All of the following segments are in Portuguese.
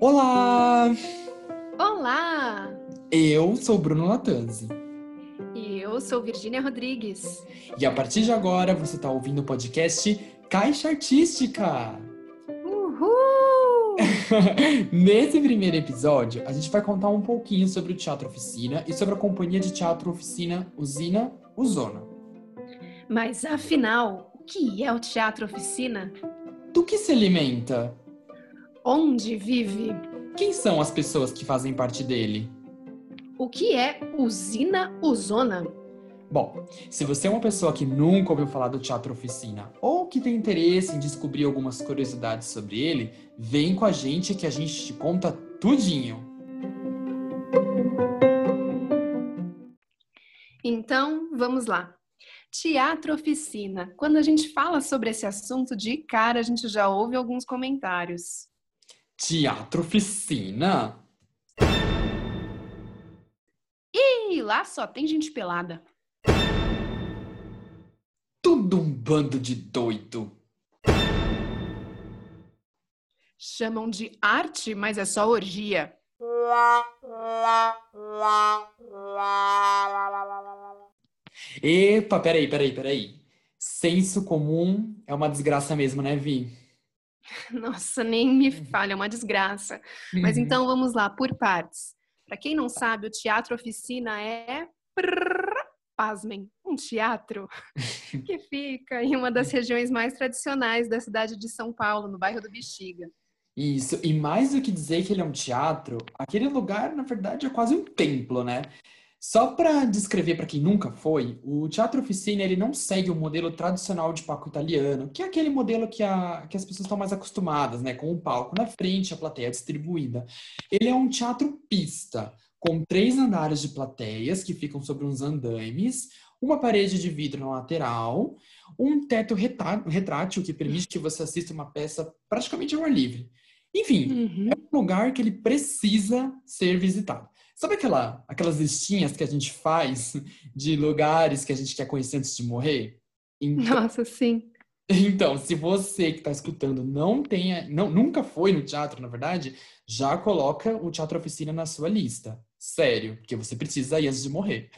Olá! Olá! Eu sou Bruno Latanzi. E eu sou Virgínia Rodrigues. E a partir de agora você está ouvindo o podcast Caixa Artística. Uhul! Nesse primeiro episódio, a gente vai contar um pouquinho sobre o Teatro Oficina e sobre a companhia de teatro Oficina Usina Uzona. Mas afinal, que é o Teatro Oficina? Do que se alimenta? Onde vive? Quem são as pessoas que fazem parte dele? O que é Usina Uzona? Bom, se você é uma pessoa que nunca ouviu falar do Teatro Oficina ou que tem interesse em descobrir algumas curiosidades sobre ele, vem com a gente que a gente te conta tudinho. Então, vamos lá. Teatro Oficina. Quando a gente fala sobre esse assunto, de cara a gente já ouve alguns comentários. Teatro Oficina? E lá só tem gente pelada. Tudo um bando de doido. Chamam de arte, mas é só orgia. Epa, peraí, peraí, peraí. Senso comum é uma desgraça mesmo, né, Vi? Nossa, nem me falha, é uma desgraça. Mas Uhum. então vamos lá, por partes. Para quem não sabe, o teatro oficina é. Pasmem, um teatro que fica em uma das regiões mais tradicionais da cidade de São Paulo, no bairro do Bexiga. Isso, e mais do que dizer que ele é um teatro, aquele lugar, na verdade, é quase um templo, né? Só para descrever para quem nunca foi, o Teatro Oficina ele não segue o modelo tradicional de palco italiano, que é aquele modelo que, a, que as pessoas estão mais acostumadas, né? Com o palco na frente, a plateia distribuída. Ele é um teatro pista, com três andares de plateias que ficam sobre uns andaimes, uma parede de vidro na lateral, um teto retrátil que permite que você assista uma peça praticamente ao ar livre. Enfim, Uhum. é um lugar que ele precisa ser visitado. Sabe aquela, aquelas listinhas que a gente faz de lugares que a gente quer conhecer antes de morrer? Então, Nossa, sim. então, se você que está escutando não tenha, não, nunca foi no teatro, na verdade, já coloca o Teatro Oficina na sua lista. Sério, porque você precisa ir antes de morrer.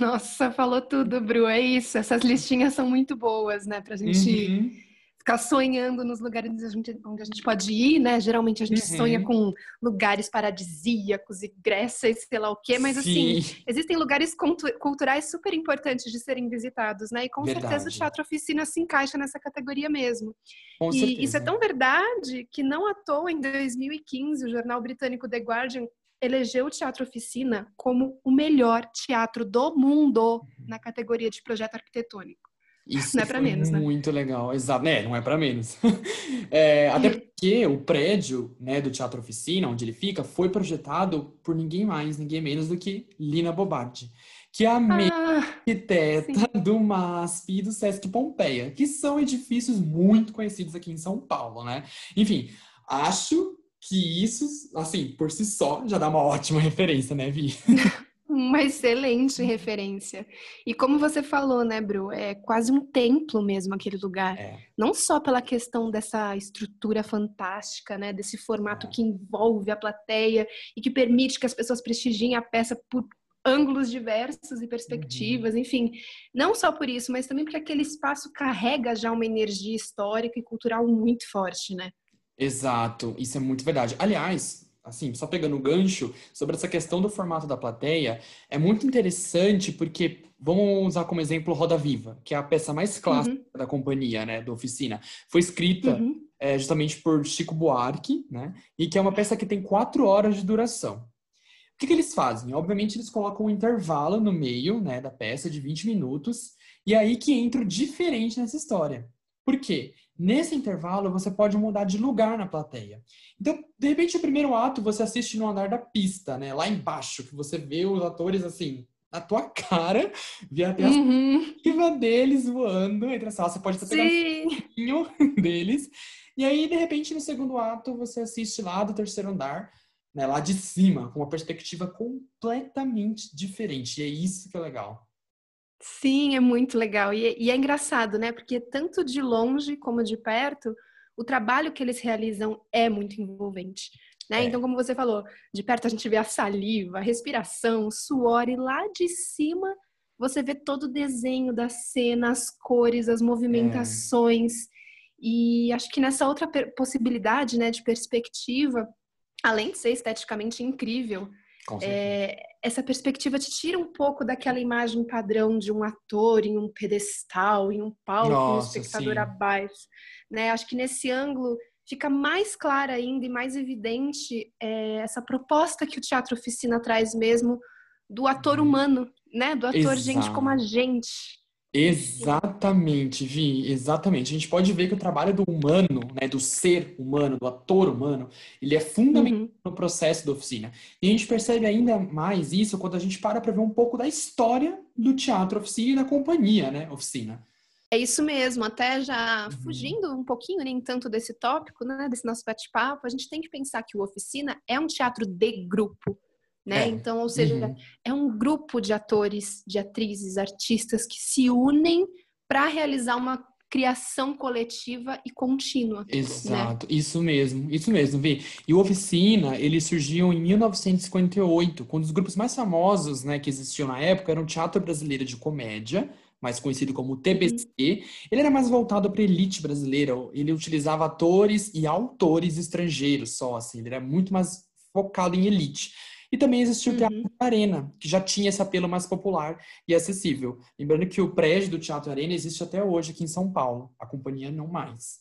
Nossa, falou tudo, Bru. É isso. Essas listinhas são muito boas, né? Pra gente Uhum. Ficar sonhando nos lugares onde a gente, onde a gente pode ir, né? Geralmente a gente Uhum. sonha com lugares paradisíacos e Grécia e sei lá o quê, mas assim, Sim, existem lugares cultu- culturais super importantes de serem visitados, né? E com certeza o Verdade. Teatro Oficina se encaixa nessa categoria mesmo. com E certeza. isso é tão verdade que não à toa, em 2015, o jornal britânico The Guardian elegeu o Teatro Oficina como o melhor teatro do mundo na categoria de projeto arquitetônico. Isso Não é foi menos, né? muito legal. Exato, é, não é para menos. É, até porque o prédio, né, do Teatro Oficina, onde ele fica, foi projetado por ninguém mais, ninguém menos do que Lina Bobardi, que é a Ah, arquiteta do MASP e do Sesc Pompeia, que são edifícios muito conhecidos aqui em São Paulo, né? Enfim, acho que isso, assim, por si só, já dá uma ótima referência, né, Vi? Uma excelente referência. E como você falou, né, Bru? É quase um templo mesmo aquele lugar. É. Não só pela questão dessa estrutura fantástica, né? Desse formato É. que envolve a plateia e que permite que as pessoas prestigiem a peça por ângulos diversos e perspectivas, enfim. Não só por isso, mas também porque aquele espaço carrega já uma energia histórica e cultural muito forte, né? Exato, isso é muito verdade. Aliás, assim, só pegando o gancho sobre essa questão do formato da plateia, é muito interessante porque vamos usar como exemplo Roda Viva, que é a peça mais clássica Uhum, da companhia, né, da oficina. Foi escrita uhum. é, justamente por Chico Buarque, né, e que é uma peça que tem quatro horas de duração. O que, que eles fazem? Obviamente, eles colocam um intervalo no meio, né, da peça de 20 minutos, e é aí que entra o diferente nessa história. Por quê? Nesse intervalo, você pode mudar de lugar na plateia. Então, de repente, o primeiro ato você assiste no andar da pista, né? Lá embaixo, que você vê os atores assim, na tua cara, vê até a Uhum. saliva deles voando entre as salas. Você pode até pegar um deles. E aí, de repente, no segundo ato, você assiste lá do terceiro andar, né? Lá de cima, com uma perspectiva completamente diferente. E é isso que é legal. Sim, é muito legal. E, e, é engraçado, né? Porque tanto de longe como de perto, o trabalho que eles realizam é muito envolvente. Né? É. Então, como você falou, de perto a gente vê a saliva, a respiração, o suor, e lá de cima você vê todo o desenho da cena, as cores, as movimentações. É. E acho que nessa outra possibilidade né, de perspectiva, além de ser esteticamente incrível, é, essa perspectiva te tira um pouco daquela imagem padrão de um ator em um pedestal, em um palco, Nossa, um espectador sim. abaixo. Né? Acho que nesse ângulo fica mais clara ainda e mais evidente é, essa proposta que o Teatro Oficina traz mesmo do ator uhum. humano, né? Do ator Exato. gente como a gente. Exatamente, Vi, exatamente. A gente pode ver que o trabalho do humano, né, do ser humano, do ator humano, ele é fundamental uhum. no processo da oficina. E a gente percebe ainda mais isso quando a gente para para ver um pouco da história do teatro oficina e da companhia, né, oficina. É isso mesmo, até já uhum. fugindo um pouquinho, nem tanto desse tópico, né, desse nosso bate-papo, a gente tem que pensar que o Oficina é um teatro de grupo né? É. Então, ou seja, uhum. é um grupo de atores, de atrizes, artistas que se unem para realizar uma criação coletiva e contínua. Né? Exato, né? isso mesmo, isso mesmo, Vi. E o Oficina, ele surgiu em 1958, quando os grupos mais famosos, né, que existiam na época eram o Teatro Brasileiro de Comédia, mais conhecido como TBC. Uhum. Ele era mais voltado para a elite brasileira, ele utilizava atores e autores estrangeiros só, assim, ele era muito mais focado em elite. E também existiu o Teatro uhum. Arena, que já tinha esse apelo mais popular e acessível. Lembrando que o prédio do Teatro Arena existe até hoje aqui em São Paulo. A companhia não mais.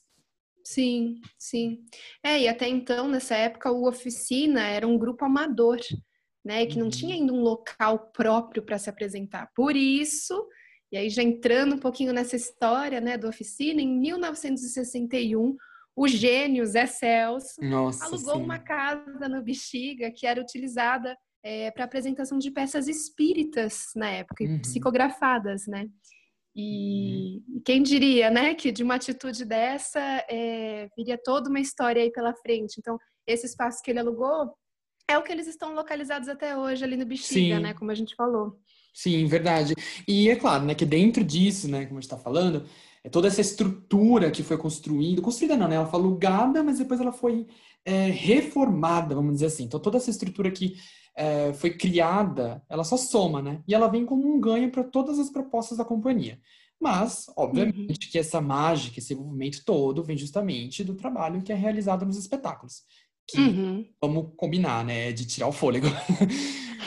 Sim, sim. É, e até então, nessa época, o Oficina era um grupo amador, né? Que não tinha uhum. ainda um local próprio para se apresentar. Por isso, e aí já entrando um pouquinho nessa história, né, do Oficina, em 1961 o gênio Zé Celso Nossa, alugou sim. uma casa no Bexiga que era utilizada é, para apresentação de peças espíritas na época, uhum. psicografadas, né? E uhum. quem diria, né, que de uma atitude dessa é, viria toda uma história aí pela frente. Então, esse espaço que ele alugou é o que eles estão localizados até hoje ali no Bexiga, Sim. né, como a gente falou. Sim, verdade. E é claro, né, que dentro disso, né, como a gente está falando, é toda essa estrutura que foi construída, construída não, né? Ela foi alugada, mas depois ela foi é, reformada, vamos dizer assim. Então toda essa estrutura que é, foi criada, ela só soma, né? E ela vem como um ganho para todas as propostas da companhia. Mas, obviamente, uhum. que essa mágica, esse envolvimento todo vem justamente do trabalho que é realizado nos espetáculos. Que, uhum. vamos combinar, né? De tirar o fôlego.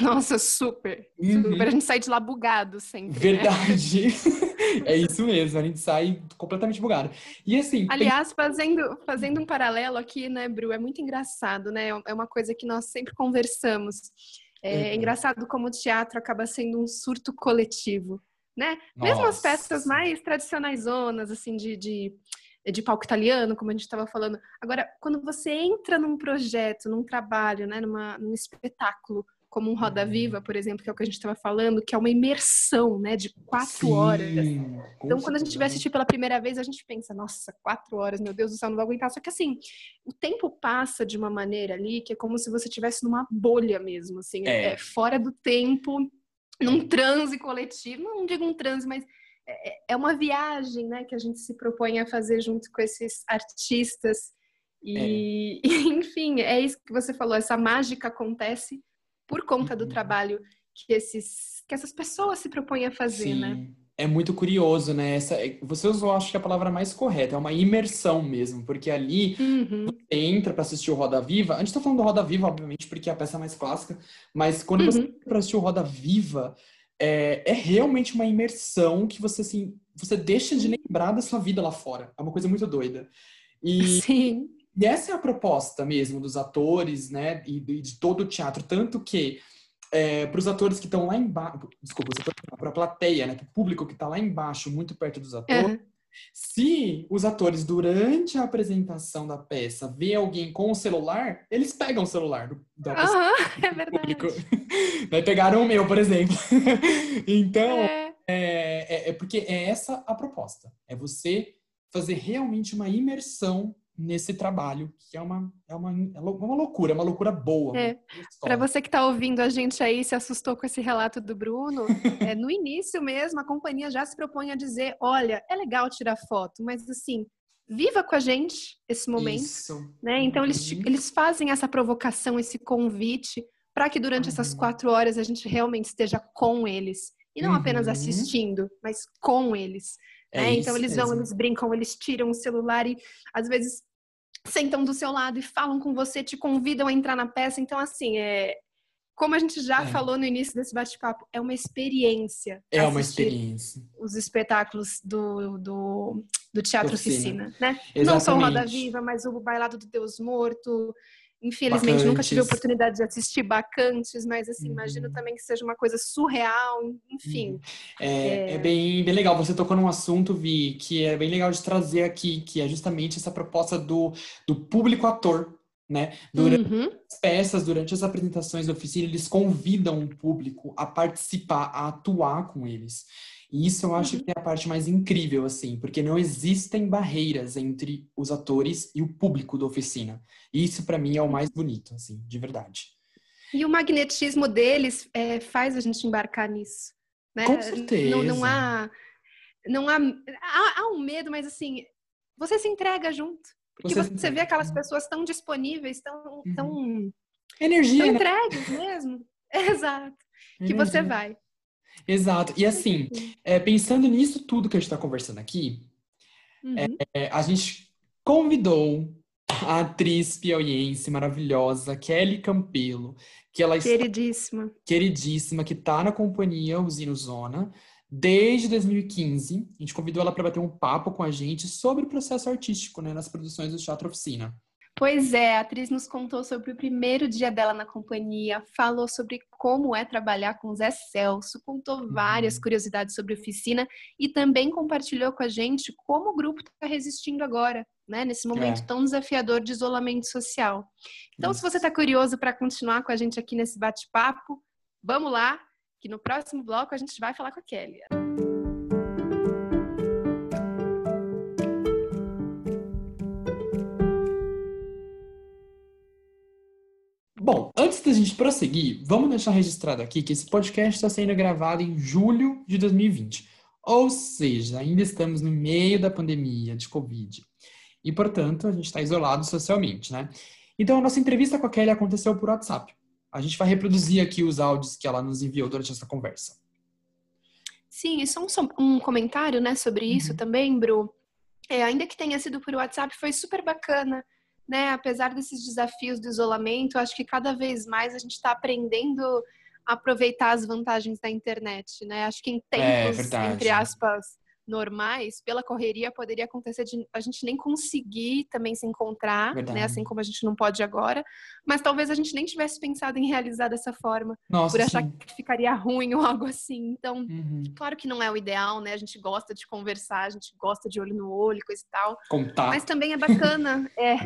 Nossa, super. Uhum. Super. A gente sai de lá bugado sempre. Né? Verdade. Né? é isso mesmo, a gente sai completamente bugado. E assim. Aliás, tem... fazendo, fazendo um paralelo aqui, né, Bru, é muito engraçado, né? É uma coisa que nós sempre conversamos. É, uhum. engraçado como o teatro acaba sendo um surto coletivo, né? Nossa. Mesmo as peças mais tradicionais zonas, assim, de, de de palco italiano, como a gente estava falando. Agora, quando você entra num projeto, num trabalho, né, numa, num espetáculo como um Roda uhum. Viva, por exemplo, que é o que a gente estava falando, que é uma imersão, né, de quatro Sim, horas. Então, quando a gente vai assistir pela primeira vez, a gente pensa, nossa, quatro horas, meu Deus do céu, não vou aguentar. Só que assim, o tempo passa de uma maneira ali que é como se você estivesse numa bolha mesmo, assim, é. É, fora do tempo, num transe coletivo. Não digo um transe, mas é, é, é uma viagem, né, que a gente se propõe a fazer junto com esses artistas. E, é. enfim, é isso que você falou, essa mágica acontece por conta do uhum. trabalho que, esses, que essas pessoas se propõem a fazer, né? Sim. né? É muito curioso, né? Essa, você usou, acho que a palavra mais correta, é uma imersão mesmo, porque ali uhum. você entra para assistir o Roda Viva. A gente tá falando do Roda Viva, obviamente, porque é a peça mais clássica, mas quando uhum. você entra para assistir o Roda Viva, é, é, realmente uma imersão que você, assim, você deixa de lembrar da sua vida lá fora. É uma coisa muito doida. E, Sim. E essa é a proposta mesmo dos atores, né, e de todo o teatro. Tanto que, é, para os atores que estão lá embaixo, desculpa, para a plateia, né, para o público que está lá embaixo, muito perto dos atores, uhum. se os atores, durante a apresentação da peça, vê alguém com o celular, eles pegam o celular do, da pessoa. Uhum, é verdade. Público. Pegaram o meu, por exemplo. então, é. É, é, é porque é essa a proposta. É você fazer realmente uma imersão nesse trabalho, que é uma, é uma, é uma loucura, é uma loucura boa. É. Para você que está ouvindo a gente aí, se assustou com esse relato do Bruno, é, no início mesmo, a companhia já se propõe a dizer: olha, é legal tirar foto, mas assim, viva com a gente esse momento. Isso. Né? Então, uhum. eles, eles fazem essa provocação, esse convite, para que durante uhum. essas quatro horas a gente realmente esteja com eles. E não uhum. apenas assistindo, mas com eles. É né? Então eles vão, eles brincam, eles tiram o celular e às vezes sentam do seu lado e falam com você, te convidam a entrar na peça. Então, assim, é, como a gente já é. falou no início desse bate-papo, é uma experiência. É uma experiência. Os espetáculos do, do, do Teatro Oficina, né? Exatamente. Não só o Roda Viva, mas o Bailado do Deus Morto, Infelizmente, Bacantes. nunca tive a oportunidade de assistir Bacantes, mas assim, uhum. imagino também que seja uma coisa surreal, enfim. Uhum. É, é... é, bem, bem legal. Você tocou num assunto, Vi, que é bem legal de trazer aqui, que é justamente essa proposta do, do público ator. Né? Durante uhum. as peças, durante as apresentações da oficina, eles convidam o público a participar, a atuar com eles. E isso eu acho uhum. que é a parte mais incrível, assim, porque não existem barreiras entre os atores e o público da oficina. E isso, para mim, é o mais bonito, assim, de verdade. E o magnetismo deles é, faz a gente embarcar nisso. Né? Com certeza. Não, não há. Não há, há, há um medo, mas assim, você se entrega junto. Porque você, você vê aquelas pessoas tão disponíveis, tão, uhum. tão, Energia, tão né? entregues mesmo. Exato. Energia. Que você vai. Exato. E assim, é, pensando nisso tudo que a gente está conversando aqui, uhum. é, a gente convidou a atriz piauiense maravilhosa, Kelly Campelo, que ela queridíssima, está, queridíssima, que está na companhia Usino Zona desde 2015. A gente convidou ela para bater um papo com a gente sobre o processo artístico, né, nas produções do Teatro Oficina. Pois é, a atriz nos contou sobre o primeiro dia dela na companhia, falou sobre como é trabalhar com Zé Celso, contou várias uhum. curiosidades sobre a oficina e também compartilhou com a gente como o grupo está resistindo agora, né, nesse momento é. tão desafiador de isolamento social. Então, Isso. se você está curioso para continuar com a gente aqui nesse bate-papo, vamos lá, que no próximo bloco a gente vai falar com a Kelly. Bom, antes da gente prosseguir, vamos deixar registrado aqui que esse podcast está sendo gravado em julho de 2020. Ou seja, ainda estamos no meio da pandemia de Covid. E, portanto, a gente está isolado socialmente, né? Então, a nossa entrevista com a Kelly aconteceu por WhatsApp. A gente vai reproduzir aqui os áudios que ela nos enviou durante essa conversa. Sim, e só um, um comentário né, sobre isso uhum. também, Bru. É, ainda que tenha sido por WhatsApp, foi super bacana né, apesar desses desafios do isolamento, acho que cada vez mais a gente está aprendendo a aproveitar as vantagens da internet, né? Acho que em é, tempos, é, entre aspas, normais, pela correria poderia acontecer de a gente nem conseguir também se encontrar, né? Verdade. né? Assim como a gente não pode agora. Mas talvez a gente nem tivesse pensado em realizar dessa forma, Nossa, por achar sim. que ficaria ruim ou algo assim. Então, uhum. claro que não é o ideal, né? A gente gosta de conversar, a gente gosta de olho no olho, coisa e tal. Contar. Mas também é bacana, é.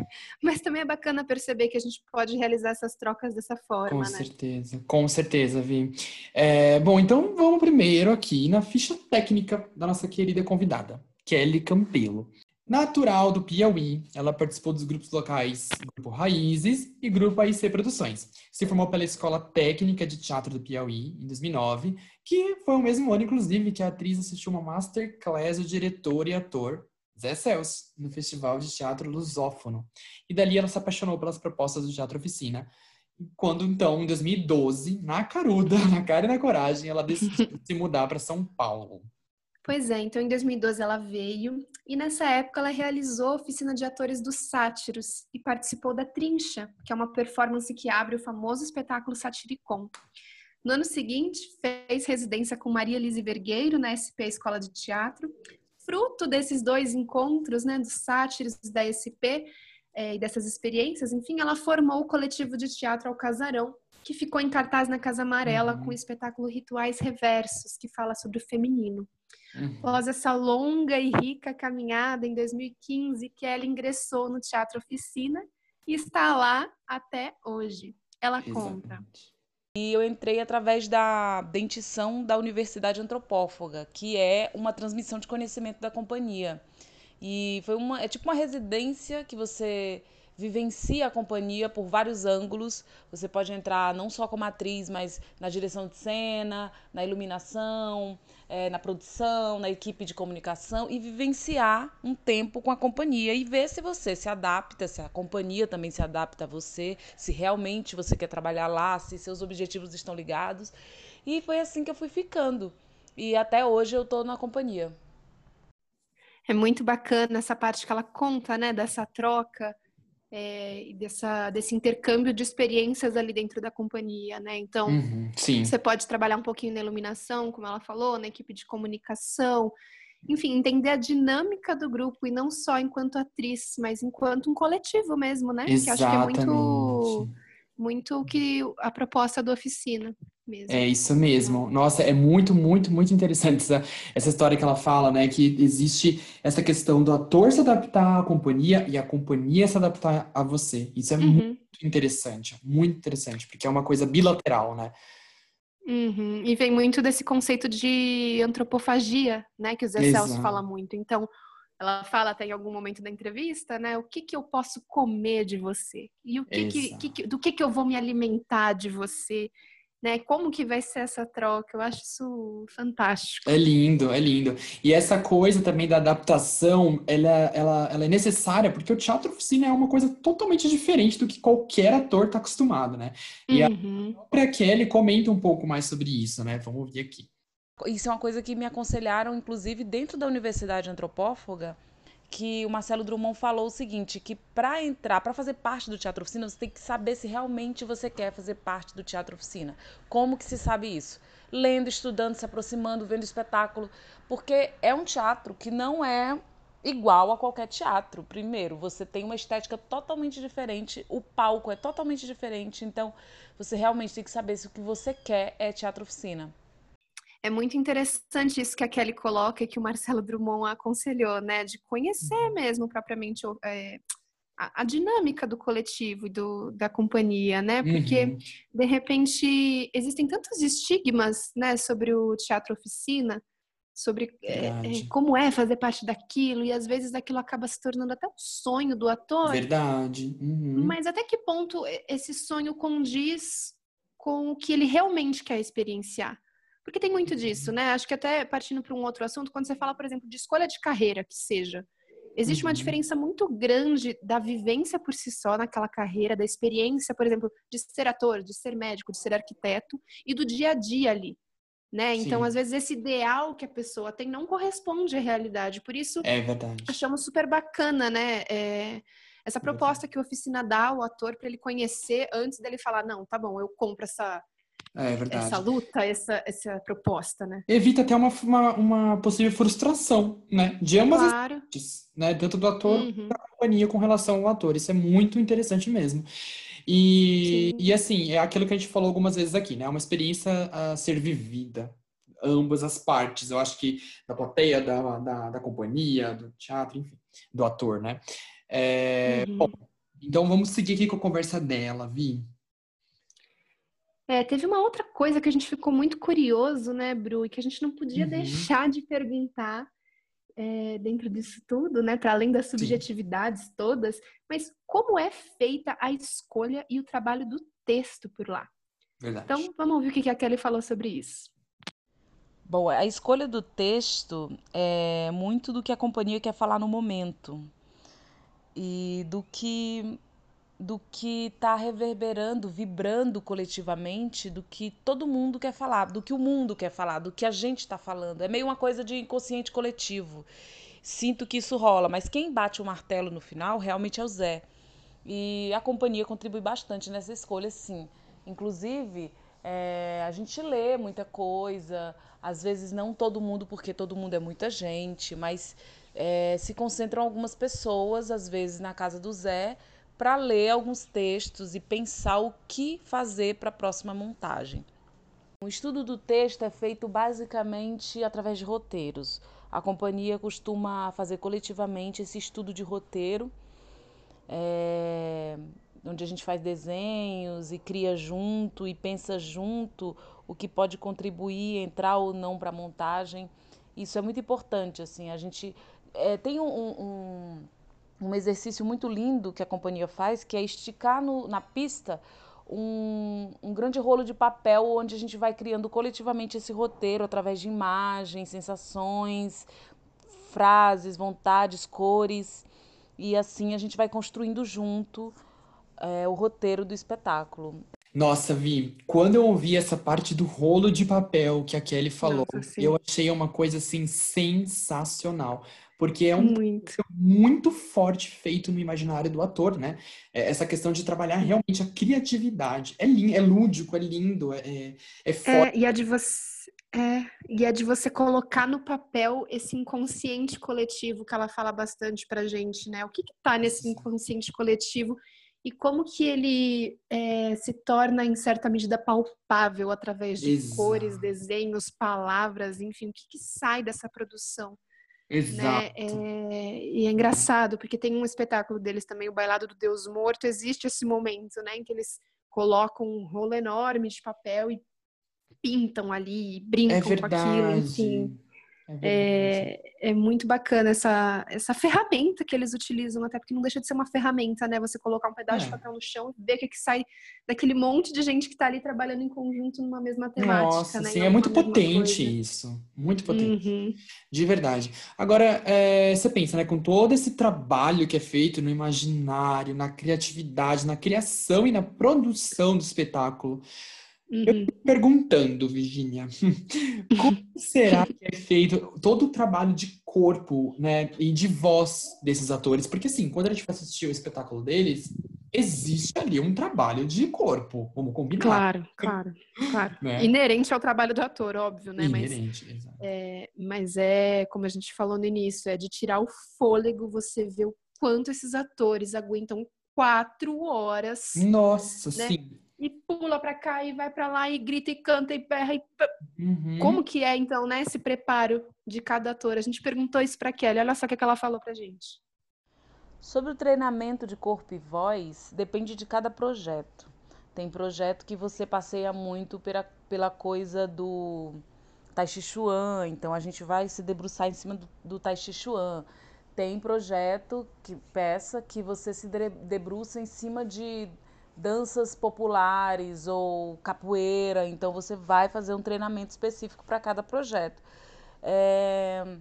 Mas também é bacana perceber que a gente pode realizar essas trocas dessa forma, Com né? certeza, com certeza, Vi. É, bom, então vamos primeiro aqui na ficha técnica da nossa querida querida convidada, Kelly Campelo. Natural do Piauí, ela participou dos grupos locais Grupo Raízes e Grupo AIC Produções. Se formou pela Escola Técnica de Teatro do Piauí em 2009, que foi o mesmo ano, inclusive, que a atriz assistiu uma masterclass do diretor e ator Zé Celso, no Festival de Teatro Lusófono. E dali ela se apaixonou pelas propostas do Teatro Oficina. Quando, então, em 2012, na caruda, na cara e na coragem, ela decidiu se mudar para São Paulo. Pois é, então em 2012 ela veio e nessa época ela realizou a oficina de atores dos sátiros e participou da Trincha, que é uma performance que abre o famoso espetáculo Satiricon. No ano seguinte, fez residência com Maria Lise Vergueiro na SP Escola de Teatro. Fruto desses dois encontros, né, dos sátiros da SP é, e dessas experiências, enfim, ela formou o coletivo de teatro Ao Casarão, que ficou em cartaz na Casa Amarela uhum. com o espetáculo Rituais Reversos, que fala sobre o feminino. Após essa longa e rica caminhada, em 2015, Kelly ingressou no Teatro Oficina e está lá até hoje. Ela Exatamente. conta. E eu entrei através da dentição da Universidade Antropófaga, que é uma transmissão de conhecimento da companhia. E foi uma, é tipo uma residência que você vivencia a companhia por vários ângulos. Você pode entrar não só como atriz, mas na direção de cena, na iluminação, é, na produção, na equipe de comunicação e vivenciar um tempo com a companhia e ver se você se adapta, se a companhia também se adapta a você, se realmente você quer trabalhar lá, se seus objetivos estão ligados. E foi assim que eu fui ficando. E até hoje eu estou na companhia. É muito bacana essa parte que ela conta, né, dessa troca é, e dessa, desse intercâmbio de experiências ali dentro da companhia, né? Então, uhum, você pode trabalhar um pouquinho na iluminação, como ela falou, na equipe de comunicação, enfim, entender a dinâmica do grupo e não só enquanto atriz, mas enquanto um coletivo mesmo, né? Exatamente. Que acho que é muito, muito que a proposta da oficina mesmo. É isso mesmo. Nossa, é muito, muito, muito interessante essa, essa história que ela fala, né? Que existe essa questão do ator se adaptar à companhia e a companhia se adaptar a você. Isso é uhum. muito interessante, muito interessante, porque é uma coisa bilateral, né? Uhum. E vem muito desse conceito de antropofagia, né? Que o Zé. Celso fala muito. Então, ela fala até em algum momento da entrevista, né? O que que eu posso comer de você? E o que, que, que, do que que eu vou me alimentar de você? né? Como que vai ser essa troca? Eu acho isso fantástico. É lindo, é lindo. E essa coisa também da adaptação, ela, ela, ela é necessária, porque o teatro oficina é uma coisa totalmente diferente do que qualquer ator está acostumado, né? E uhum. a própria Kelly comenta um pouco mais sobre isso, né? Vamos ouvir aqui. Isso é uma coisa que me aconselharam, inclusive, dentro da Universidade Antropófaga, que o Marcelo Drummond falou o seguinte, que para entrar, para fazer parte do teatro oficina, você tem que saber se realmente você quer fazer parte do teatro oficina. Como que se sabe isso? Lendo, estudando, se aproximando, vendo espetáculo, porque é um teatro que não é igual a qualquer teatro. Primeiro, você tem uma estética totalmente diferente, o palco é totalmente diferente, então você realmente tem que saber se o que você quer é teatro oficina. É muito interessante isso que a Kelly coloca e que o Marcelo Drummond aconselhou, né? De conhecer uhum. mesmo propriamente é, a, a, dinâmica do coletivo e do, da companhia, né? Porque, uhum. de repente, existem tantos estigmas, né, sobre o teatro oficina, sobre é, é, como é fazer parte daquilo, e às vezes aquilo acaba se tornando até um sonho do ator. Verdade. Uhum. Mas até que ponto esse sonho condiz com o que ele realmente quer experienciar? Porque tem muito disso, né? Acho que até partindo para um outro assunto, quando você fala, por exemplo, de escolha de carreira, que seja, existe uma uhum. diferença muito grande da vivência por si só naquela carreira, da experiência, por exemplo, de ser ator, de ser médico, de ser arquiteto e do dia a dia ali. Né? Então, às vezes, esse ideal que a pessoa tem não corresponde à realidade. Por isso, é achamos super bacana, né? É, essa proposta que a oficina dá ao ator para ele conhecer antes dele falar, não, tá bom, eu compro essa, é verdade. Essa luta, essa, essa proposta, né? Evita até uma, uma, uma possível frustração, né? De ambas claro. as partes, né? Tanto do ator uhum. da companhia com relação ao ator. Isso é muito interessante mesmo. E, e assim, é aquilo que a gente falou algumas vezes aqui, né? É uma experiência a ser vivida. Ambas as partes. Eu acho que da plateia, da, da, da companhia, do teatro, enfim, do ator, né? É, uhum. Bom, então vamos seguir aqui com a conversa dela, Vi. É, teve uma outra coisa que a gente ficou muito curioso, né, Bru, e que a gente não podia uhum. deixar de perguntar é, dentro disso tudo, né, para além das subjetividades Sim. todas, mas como é feita a escolha e o trabalho do texto por lá? Verdade. Então, vamos ouvir o que a Kelly falou sobre isso. Bom, a escolha do texto é muito do que a companhia quer falar no momento e do que do que está reverberando, vibrando coletivamente, do que todo mundo quer falar, do que o mundo quer falar, do que a gente está falando. É meio uma coisa de inconsciente coletivo. Sinto que isso rola, mas quem bate o martelo no final realmente é o Zé. E a companhia contribui bastante nessa escolha, sim. Inclusive, é, a gente lê muita coisa, às vezes não todo mundo, porque todo mundo é muita gente, mas é, se concentram algumas pessoas, às vezes na casa do Zé, para ler alguns textos e pensar o que fazer para a próxima montagem. O estudo do texto é feito basicamente através de roteiros. A companhia costuma fazer coletivamente esse estudo de roteiro, é, onde a gente faz desenhos e cria junto e pensa junto o que pode contribuir, entrar ou não para a montagem. Isso é muito importante, assim, a gente é, tem um, um, um, exercício muito lindo que a companhia faz, que é esticar no, na pista um, um, grande rolo de papel onde a gente vai criando coletivamente esse roteiro através de imagens, sensações, frases, vontades, cores. E assim a gente vai construindo junto é, o roteiro do espetáculo. Nossa, Vi, quando eu ouvi essa parte do rolo de papel que a Kelly falou, Nossa, eu achei uma coisa assim sensacional. Porque é um muito. muito forte feito no imaginário do ator, né? É essa questão de trabalhar realmente a criatividade. É, lindo, é lúdico, é lindo, é, é, é forte. É, e a de você. É, e é de você colocar no papel esse inconsciente coletivo que ela fala bastante pra gente, né? O que, que tá nesse inconsciente coletivo e como que ele é, se torna, em certa medida, palpável através de Exato. cores, desenhos, palavras, enfim, o que, que sai dessa produção. Né? Exato. Né? É, e é engraçado, porque tem um espetáculo deles também, o Bailado do Deus Morto, existe esse momento, né, em que eles colocam um rolo enorme de papel e pintam ali, brincam é com aquilo, enfim. É, é, é, muito bacana essa, essa ferramenta que eles utilizam, até porque não deixa de ser uma ferramenta, né? Você colocar um pedaço é. de papel no chão e ver o que, que sai daquele monte de gente que está ali trabalhando em conjunto numa mesma temática. Nossa, né? sim, é muito potente isso. Muito potente. Uhum. De verdade. Agora, é, você pensa, né? Com todo esse trabalho que é feito no imaginário, na criatividade, na criação e na produção do espetáculo. Uhum. Eu fico perguntando, Virginia, como será que é feito todo o trabalho de corpo, né, e de voz desses atores? Porque assim, quando a gente vai assistir o espetáculo deles, existe ali um trabalho de corpo, vamos combinar. Claro, claro, claro. né? Inerente ao trabalho do ator, óbvio, né? Inerente, mas, exato. É, mas é, como a gente falou no início, é de tirar o fôlego, você vê o quanto esses atores aguentam quatro horas. Nossa, né? sim e pula para cá e vai para lá e grita e canta e berra e uhum. como que é então, né, esse preparo de cada ator? A gente perguntou isso para Kelly, olha só o que ela falou pra gente. Sobre o treinamento de corpo e voz, depende de cada projeto. Tem projeto que você passeia muito pela, pela coisa do Tai Chi Chuan, então a gente vai se debruçar em cima do, do Tai Chi Chuan. Tem projeto, que peça, que você se debruça em cima de danças populares ou capoeira, então você vai fazer um treinamento específico para cada projeto. É...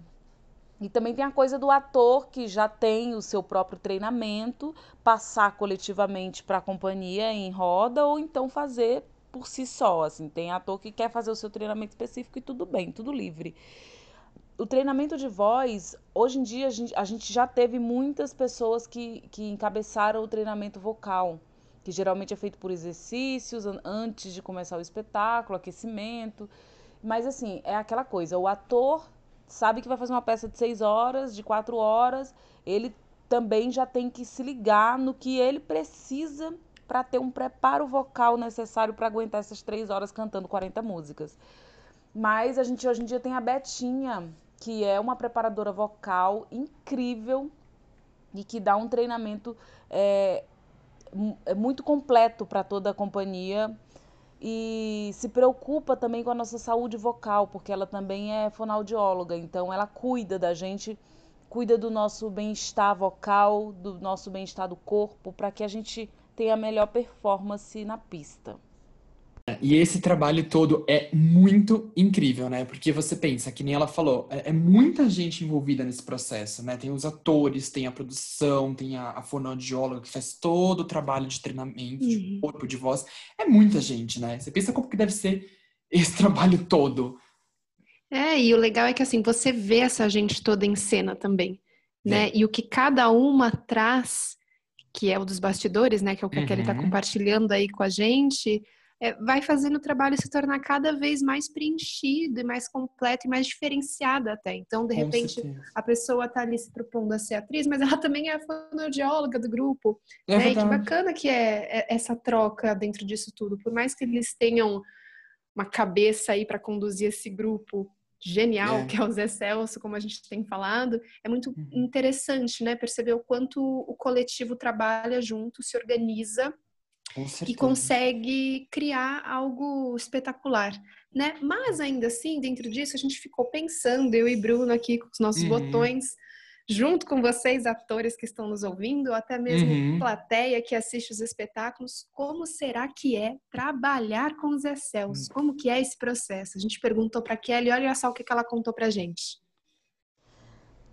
E também tem a coisa do ator que já tem o seu próprio treinamento, passar coletivamente para a companhia em roda ou então fazer por si só. Assim, tem ator que quer fazer o seu treinamento específico e tudo bem, tudo livre. O treinamento de voz, hoje em dia a gente, a gente já teve muitas pessoas que, que encabeçaram o treinamento vocal que geralmente é feito por exercícios antes de começar o espetáculo, aquecimento. Mas assim, é aquela coisa, o ator sabe que vai fazer uma peça de seis horas, de quatro horas, ele também já tem que se ligar no que ele precisa para ter um preparo vocal necessário para aguentar essas três horas cantando 40 músicas. Mas a gente hoje em dia tem a Betinha, que é uma preparadora vocal incrível e que dá um treinamento é, é muito completo para toda a companhia e se preocupa também com a nossa saúde vocal, porque ela também é fonoaudióloga, então ela cuida da gente, cuida do nosso bem-estar vocal, do nosso bem-estar do corpo, para que a gente tenha a melhor performance na pista. E esse trabalho todo é muito incrível, né? Porque você pensa, que nem ela falou, é, é muita gente envolvida nesse processo, né? Tem os atores, tem a produção, tem a, a fonoaudióloga que faz todo o trabalho de treinamento, uhum. de corpo, de voz. É muita gente, né? Você pensa como que deve ser esse trabalho todo. É, e o legal é que assim, você vê essa gente toda em cena também, né? É. E o que cada uma traz, que é o dos bastidores, né? Que é o que uhum. a Kelly tá uhum. compartilhando aí com a gente é, vai fazendo o trabalho se tornar cada vez mais preenchido e mais completo e mais diferenciado até. Então, de Com repente, certeza. a pessoa está ali se propondo a ser atriz, mas ela também é a fonoaudióloga do grupo. É né? E que bacana que é, é essa troca dentro disso tudo. Por mais que eles tenham uma cabeça aí para conduzir esse grupo genial, é. que é o Zé Celso, como a gente tem falado, é muito uhum. interessante, né? Perceber o quanto o coletivo trabalha junto, se organiza e consegue criar algo espetacular, né? Mas ainda assim, dentro disso, a gente ficou pensando, eu e Bruno aqui com os nossos uhum. botões, junto com vocês, atores que estão nos ouvindo, ou até mesmo uhum. plateia que assiste os espetáculos, como será que é trabalhar com os Excels? Hum. Como que é esse processo? A gente perguntou para Kelly, olha só o que ela contou para gente.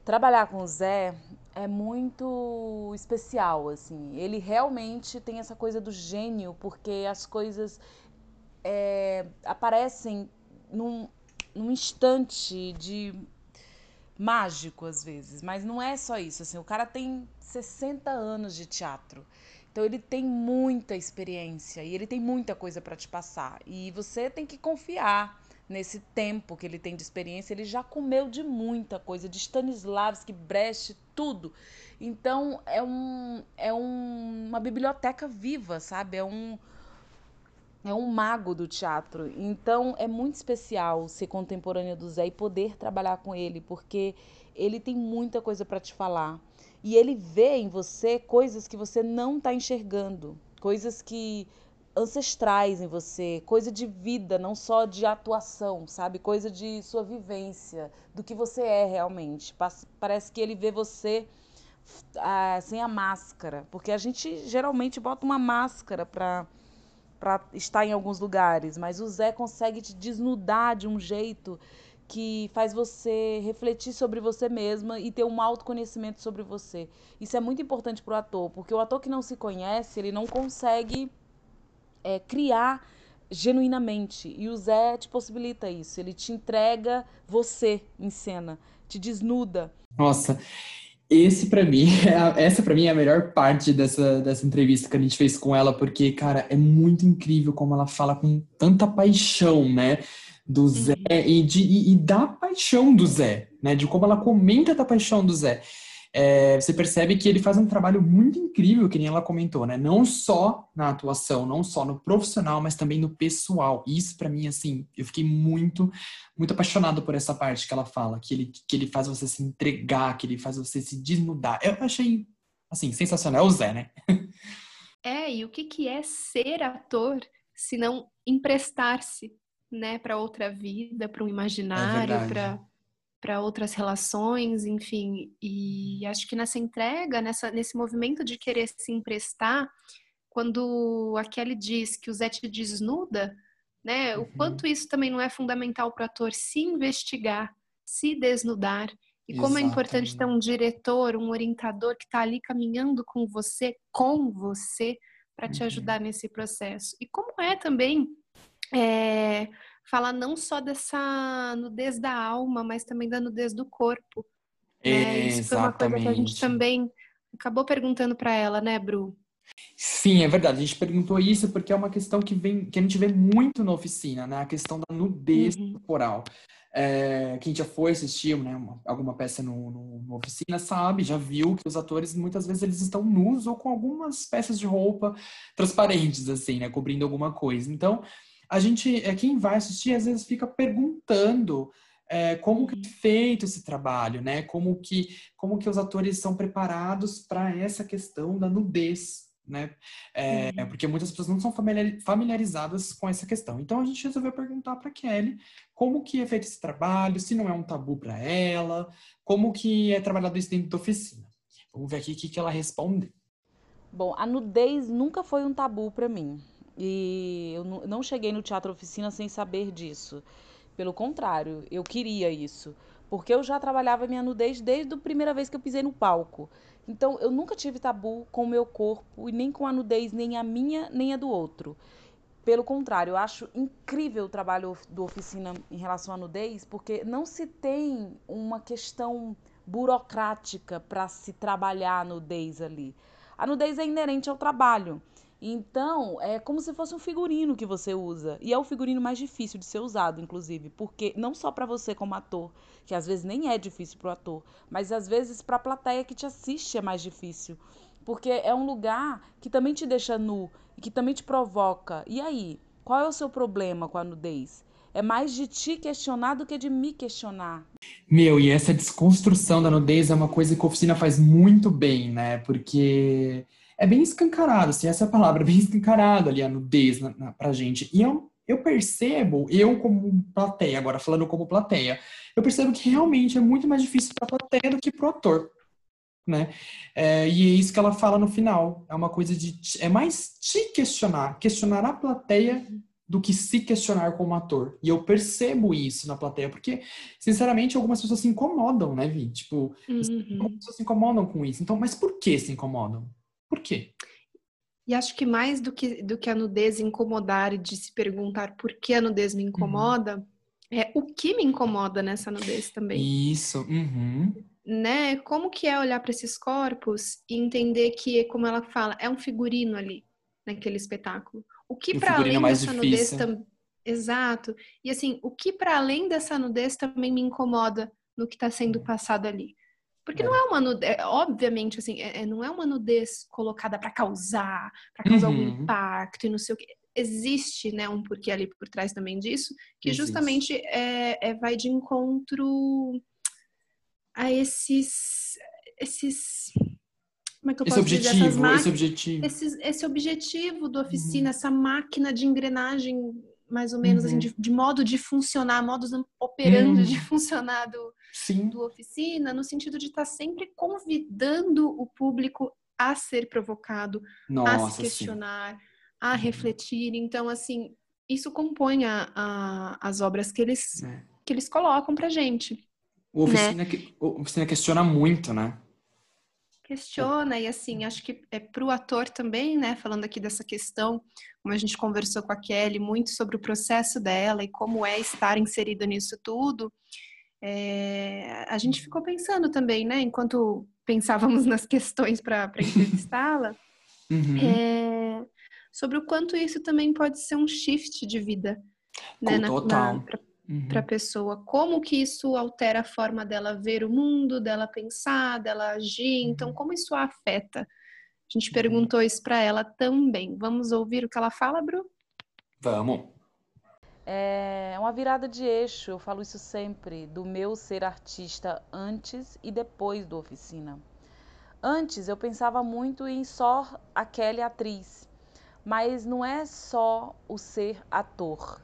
Trabalhar com o Zé é muito especial, assim. Ele realmente tem essa coisa do gênio, porque as coisas é, aparecem num, num instante de mágico às vezes, mas não é só isso, assim, o cara tem 60 anos de teatro. Então ele tem muita experiência e ele tem muita coisa para te passar e você tem que confiar nesse tempo que ele tem de experiência, ele já comeu de muita coisa, de Stanislavski, Brecht, tudo. Então é um é um, uma biblioteca viva, sabe? É um é um mago do teatro. Então é muito especial ser contemporâneo do Zé e poder trabalhar com ele, porque ele tem muita coisa para te falar. E ele vê em você coisas que você não está enxergando, coisas que ancestrais em você, coisa de vida, não só de atuação, sabe? Coisa de sua vivência, do que você é realmente. Parece que ele vê você ah, sem a máscara, porque a gente geralmente bota uma máscara para para estar em alguns lugares, mas o Zé consegue te desnudar de um jeito que faz você refletir sobre você mesma e ter um autoconhecimento sobre você. Isso é muito importante para o ator, porque o ator que não se conhece, ele não consegue é, criar genuinamente. E o Zé te possibilita isso. Ele te entrega você em cena, te desnuda. Nossa, esse para mim, é essa para mim é a melhor parte dessa, dessa entrevista que a gente fez com ela, porque, cara, é muito incrível como ela fala com tanta paixão, né? Do uhum. Zé e, de, e, e da paixão do Zé, né? De como ela comenta da paixão do Zé é, você percebe que ele faz um trabalho muito incrível, que nem ela comentou, né? Não só na atuação, não só no profissional, mas também no pessoal. Isso para mim, assim, eu fiquei muito, muito apaixonado por essa parte que ela fala, que ele, que ele faz você se entregar, que ele faz você se desnudar. Eu achei, assim, sensacional. É o Zé, né? É, e o que, que é ser ator se não emprestar-se, né, para outra vida, para um imaginário, é para para outras relações, enfim. E acho que nessa entrega, nessa, nesse movimento de querer se emprestar, quando a Kelly diz que o Zé te desnuda, né? Uhum. O quanto isso também não é fundamental para o ator se investigar, se desnudar. E como Exatamente. é importante ter um diretor, um orientador que está ali caminhando com você, com você, para te uhum. ajudar nesse processo. E como é também é, fala não só dessa nudez da alma, mas também da nudez do corpo. Né? Isso foi uma coisa que a gente também acabou perguntando para ela, né, Bru? Sim, é verdade. A gente perguntou isso porque é uma questão que vem, que a gente vê muito na oficina, né? A questão da nudez uhum. corporal. É, quem já foi assistir né, uma, alguma peça no, no, no, oficina sabe, já viu que os atores muitas vezes eles estão nus ou com algumas peças de roupa transparentes, assim, né? Cobrindo alguma coisa. Então, a gente, é, quem vai assistir, às vezes fica perguntando é, como que é feito esse trabalho, né? Como que, como que os atores são preparados para essa questão da nudez, né? É, uhum. Porque muitas pessoas não são familiarizadas com essa questão. Então a gente resolveu perguntar para Kelly como que é feito esse trabalho, se não é um tabu para ela, como que é trabalhado isso dentro da oficina. Vamos ver aqui o que, que ela responde. Bom, a nudez nunca foi um tabu para mim. E eu não cheguei no teatro oficina sem saber disso. Pelo contrário, eu queria isso. Porque eu já trabalhava minha nudez desde a primeira vez que eu pisei no palco. Então, eu nunca tive tabu com o meu corpo e nem com a nudez, nem a minha, nem a do outro. Pelo contrário, eu acho incrível o trabalho do oficina em relação à nudez, porque não se tem uma questão burocrática para se trabalhar a nudez ali. A nudez é inerente ao trabalho. Então, é como se fosse um figurino que você usa. E é o figurino mais difícil de ser usado, inclusive, porque não só para você como ator, que às vezes nem é difícil para o ator, mas às vezes para a plateia que te assiste é mais difícil. Porque é um lugar que também te deixa nu e que também te provoca. E aí, qual é o seu problema com a nudez? É mais de te questionar do que de me questionar. Meu, e essa desconstrução da nudez é uma coisa que a oficina faz muito bem, né? Porque é bem escancarado, assim, essa é a palavra, bem escancarado ali a nudez na, na, pra gente. E eu, eu percebo, eu como plateia, agora falando como plateia, eu percebo que realmente é muito mais difícil pra plateia do que pro ator. né? É, e é isso que ela fala no final. É uma coisa de. É mais te questionar, questionar a plateia do que se questionar como ator. E eu percebo isso na plateia, porque, sinceramente, algumas pessoas se incomodam, né, Vi? Tipo, uhum. algumas pessoas se incomodam com isso. Então, mas por que se incomodam? Por quê? E acho que mais do que, do que a nudez incomodar e de se perguntar por que a nudez me incomoda, uhum. é o que me incomoda nessa nudez também. Isso. Uhum. Né? Como que é olhar para esses corpos e entender que, como ela fala, é um figurino ali naquele espetáculo. O que para além dessa nudez também. Exato. E assim, o que para além dessa nudez também me incomoda no que está sendo passado ali. Porque é. não é uma nudez, é, obviamente, assim, é, é, não é uma nudez colocada para causar, para causar uhum. algum impacto e não sei o que. Existe, né, um porquê ali por trás também disso, que Existe. justamente é, é, vai de encontro a esses, esses como é que eu esse posso objetivo, dizer? Essas esse objetivo. Esse, esse objetivo do oficina, uhum. essa máquina de engrenagem, mais ou menos, assim, uhum. assim, de, de, modo de funcionar, modos operando uhum. de funcionar do, do oficina, no sentido de estar tá sempre convidando o público a ser provocado, Nossa, a se questionar, sim. a uhum. refletir. Então, assim, isso compõe a, a, as obras que eles, é. que eles colocam pra gente. O oficina, né? o oficina questiona muito, né? Questiona e assim acho que é para o ator também né falando aqui dessa questão como a gente conversou com a Kelly muito sobre o processo dela e como é estar inserida nisso tudo é, a gente ficou pensando também né enquanto pensávamos nas questões para entrevistá-la uhum. é, sobre o quanto isso também pode ser um shift de vida né, Total. Na, na, uhum. para a pessoa, como que isso altera a forma dela ver o mundo, dela pensar, dela agir, então uhum. como isso a afeta? A gente uhum. perguntou isso para ela também. Vamos ouvir o que ela fala, Bru? Vamos. É uma virada de eixo, eu falo isso sempre, do meu ser artista antes e depois do oficina. Antes eu pensava muito em só aquela atriz, mas não é só o ser ator.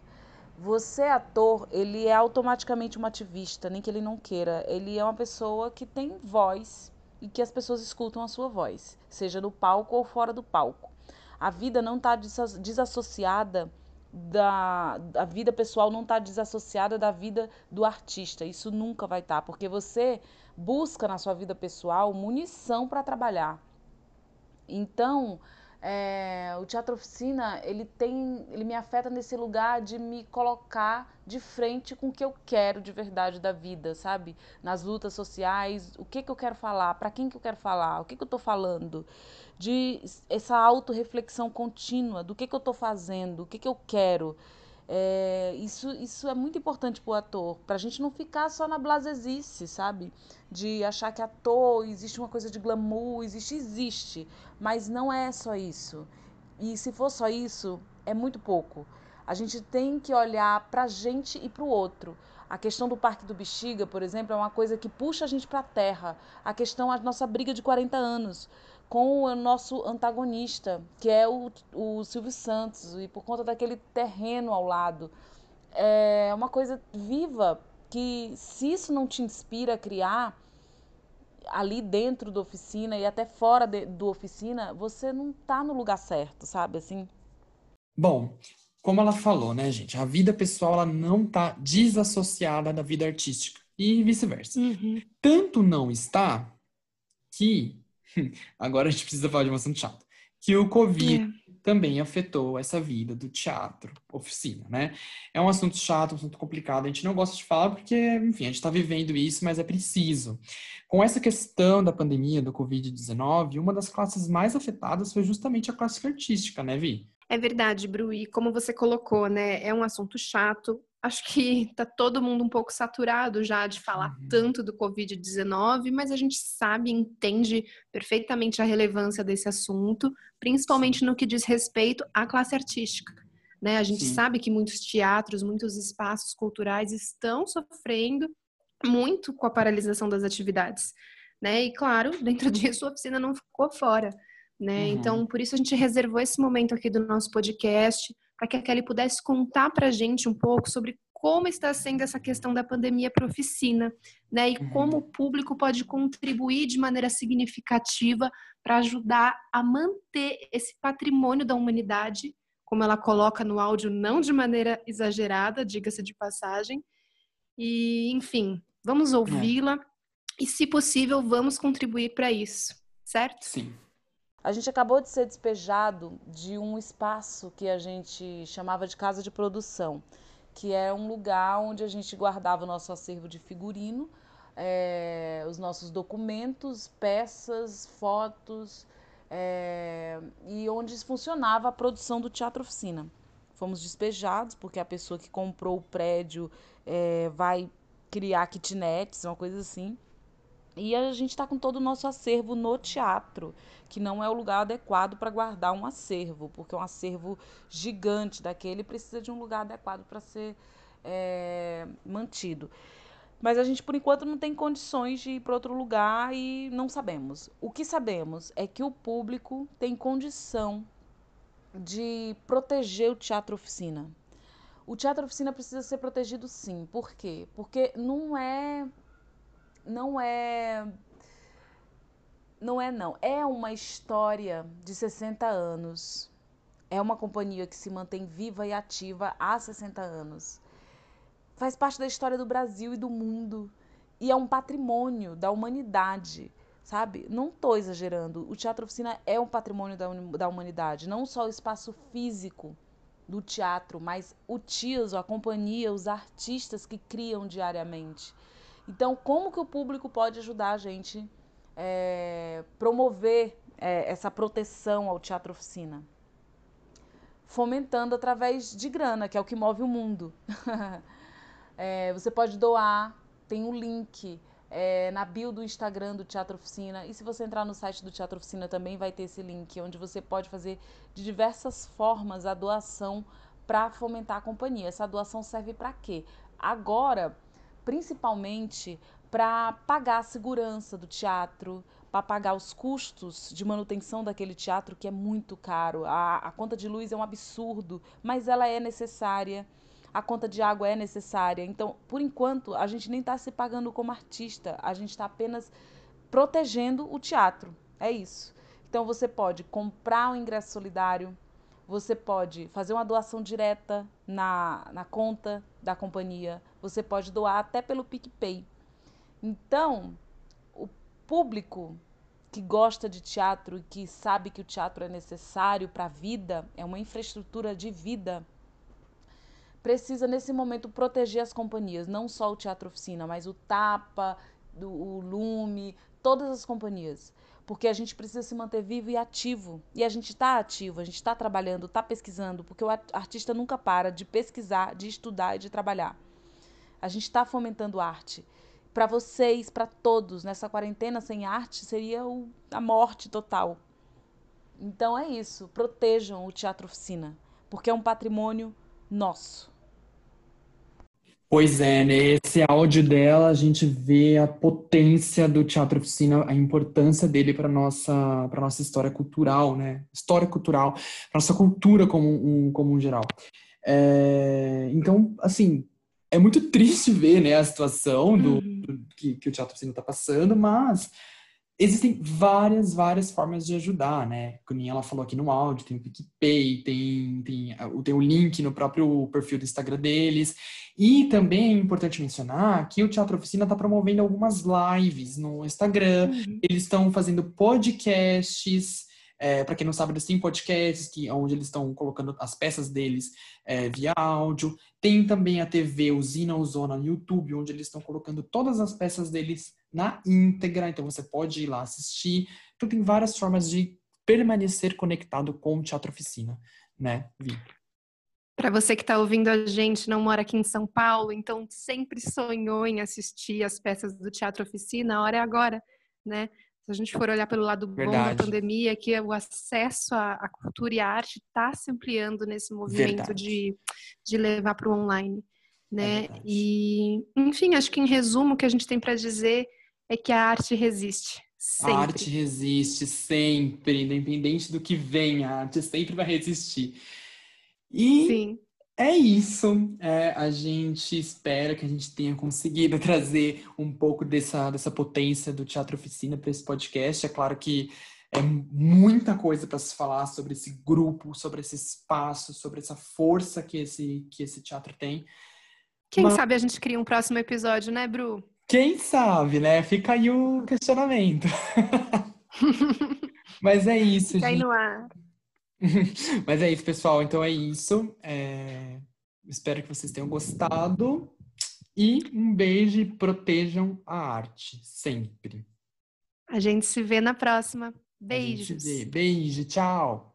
Você, ator, ele é automaticamente um ativista, nem que ele não queira. Ele é uma pessoa que tem voz e que as pessoas escutam a sua voz, seja no palco ou fora do palco. A vida não está desassociada da a vida pessoal não está desassociada da vida do artista. Isso nunca vai estar, tá, porque você busca na sua vida pessoal munição para trabalhar. Então, é, o teatro oficina ele tem ele me afeta nesse lugar de me colocar de frente com o que eu quero de verdade da vida sabe? Nas lutas sociais o que que eu quero falar para quem que eu quero falar o que que eu estou falando? De essa autorreflexão contínua do que que eu estou fazendo o que que eu quero é, isso, isso é muito importante para o ator, para a gente não ficar só na blasesice, sabe? De achar que ator existe uma coisa de glamour, existe, existe, mas não é só isso. E se for só isso, é muito pouco. A gente tem que olhar para a gente e para o outro. A questão do Parque do Bexiga, por exemplo, é uma coisa que puxa a gente para a terra. A questão, a nossa briga de 40 anos com o nosso antagonista, que é o, o Silvio Santos, e por conta daquele terreno ao lado. É uma coisa viva que, se isso não te inspira a criar ali dentro da oficina e até fora de, do oficina, você não está no lugar certo, sabe? Assim. Bom, como ela falou, né, gente? A vida pessoal ela não está desassociada da vida artística e vice-versa. Uhum. Tanto não está que Agora a gente precisa falar de um assunto chato. Que o Covid é. também afetou essa vida do teatro, oficina, né? É um assunto chato, um assunto complicado. A gente não gosta de falar porque, enfim, a gente está vivendo isso, mas é preciso. Com essa questão da pandemia do Covid-19, uma das classes mais afetadas foi justamente a classe artística, né, Vi? É verdade, Bru, e como você colocou, né, é um assunto chato, acho que está todo mundo um pouco saturado já de falar uhum. tanto do Covid-19, mas a gente sabe, entende perfeitamente a relevância desse assunto, principalmente no que diz respeito à classe artística. Né? A gente Sim. sabe que muitos teatros, muitos espaços culturais estão sofrendo muito com a paralisação das atividades. Né? E claro, dentro disso a oficina não ficou fora. Né? Uhum. Então, por isso a gente reservou esse momento aqui do nosso podcast para que a Kelly pudesse contar para a gente um pouco sobre como está sendo essa questão da pandemia para oficina, né? E uhum. como o público pode contribuir de maneira significativa para ajudar a manter esse patrimônio da humanidade, como ela coloca no áudio, não de maneira exagerada, diga-se de passagem. E, enfim, vamos é. ouvi-la é. e, se possível, vamos contribuir para isso, certo? Sim. A gente acabou de ser despejado de um espaço que a gente chamava de casa de produção, que é um lugar onde a gente guardava o nosso acervo de figurino, é, os nossos documentos, peças, fotos, é, e onde funcionava a produção do Teatro Oficina. Fomos despejados porque a pessoa que comprou o prédio é, vai criar kitnets, uma coisa assim. E a gente está com todo o nosso acervo no teatro, que não é o lugar adequado para guardar um acervo, porque um acervo gigante daquele precisa de um lugar adequado para ser é, mantido. Mas a gente, por enquanto, não tem condições de ir para outro lugar e não sabemos. O que sabemos é que o público tem condição de proteger o teatro oficina. O teatro oficina precisa ser protegido sim. Por quê? Porque não é não é. Não é, não. É uma história de 60 anos. É uma companhia que se mantém viva e ativa há 60 anos. Faz parte da história do Brasil e do mundo. E é um patrimônio da humanidade, sabe? Não estou exagerando. O Teatro Oficina é um patrimônio da, da humanidade. Não só o espaço físico do teatro, mas o TIAS, a companhia, os artistas que criam diariamente. Então, como que o público pode ajudar a gente é, promover é, essa proteção ao teatro oficina? Fomentando através de grana, que é o que move o mundo. é, você pode doar, tem um link é, na bio do Instagram do Teatro Oficina. E se você entrar no site do Teatro Oficina também vai ter esse link, onde você pode fazer de diversas formas a doação para fomentar a companhia. Essa doação serve para quê? Agora, principalmente para pagar a segurança do teatro, para pagar os custos de manutenção daquele teatro que é muito caro. A, a conta de luz é um absurdo, mas ela é necessária. A conta de água é necessária. Então, por enquanto, a gente nem está se pagando como artista, a gente está apenas protegendo o teatro. É isso. Então, você pode comprar um ingresso solidário, você pode fazer uma doação direta na, na conta da companhia, você pode doar até pelo PicPay. Então, o público que gosta de teatro e que sabe que o teatro é necessário para a vida, é uma infraestrutura de vida, precisa nesse momento proteger as companhias, não só o Teatro Oficina, mas o Tapa, o Lume, todas as companhias. Porque a gente precisa se manter vivo e ativo. E a gente está ativo, a gente está trabalhando, está pesquisando, porque o artista nunca para de pesquisar, de estudar e de trabalhar. A gente está fomentando arte. Para vocês, para todos, nessa quarentena sem arte seria o, a morte total. Então é isso. Protejam o Teatro Oficina, porque é um patrimônio nosso. Pois é, nesse áudio dela a gente vê a potência do teatro oficina, a importância dele para nossa para nossa história cultural, né? História cultural, nossa cultura como um como um geral. É, então, assim, é muito triste ver né, a situação do, uhum. do que, que, o Teatro Oficina está passando, mas existem várias, várias formas de ajudar, né? Como ela falou aqui no áudio, tem o PicPay, tem, tem, tem o link no próprio perfil do Instagram deles. E também é importante mencionar que o Teatro Oficina está promovendo algumas lives no Instagram, uhum. eles estão fazendo podcasts. É, para quem não sabe, eles têm podcasts que, onde eles estão colocando as peças deles é, via áudio. Tem também a TV Usina Ozona no YouTube, onde eles estão colocando todas as peças deles na íntegra. Então você pode ir lá assistir. Então tem várias formas de permanecer conectado com o Teatro Oficina, né, Vi? Para você que está ouvindo a gente, não mora aqui em São Paulo, então sempre sonhou em assistir as peças do Teatro Oficina, a hora é agora, né? Se a gente for olhar pelo lado bom Verdade. da pandemia, que o acesso à, à cultura e à arte está se ampliando nesse movimento de, de levar para o online. Né? É e, enfim, acho que em resumo o que a gente tem para dizer é que a arte resiste. Sempre. A arte resiste sempre, independente do que venha, a arte sempre vai resistir. E Sim. É isso. É, a gente espera que a gente tenha conseguido trazer um pouco dessa, dessa potência do Teatro Oficina para esse podcast. É claro que é muita coisa para se falar sobre esse grupo, sobre esse espaço, sobre essa força que esse, que esse teatro tem. Quem Mas... sabe a gente cria um próximo episódio, né, Bru? Quem sabe, né? Fica aí o questionamento. Mas é isso, Fica gente. aí no ar. Mas é isso, pessoal. Então é isso. É... Espero que vocês tenham gostado. E um beijo e protejam a arte, sempre. A gente se vê na próxima. Beijos. Beijo, tchau.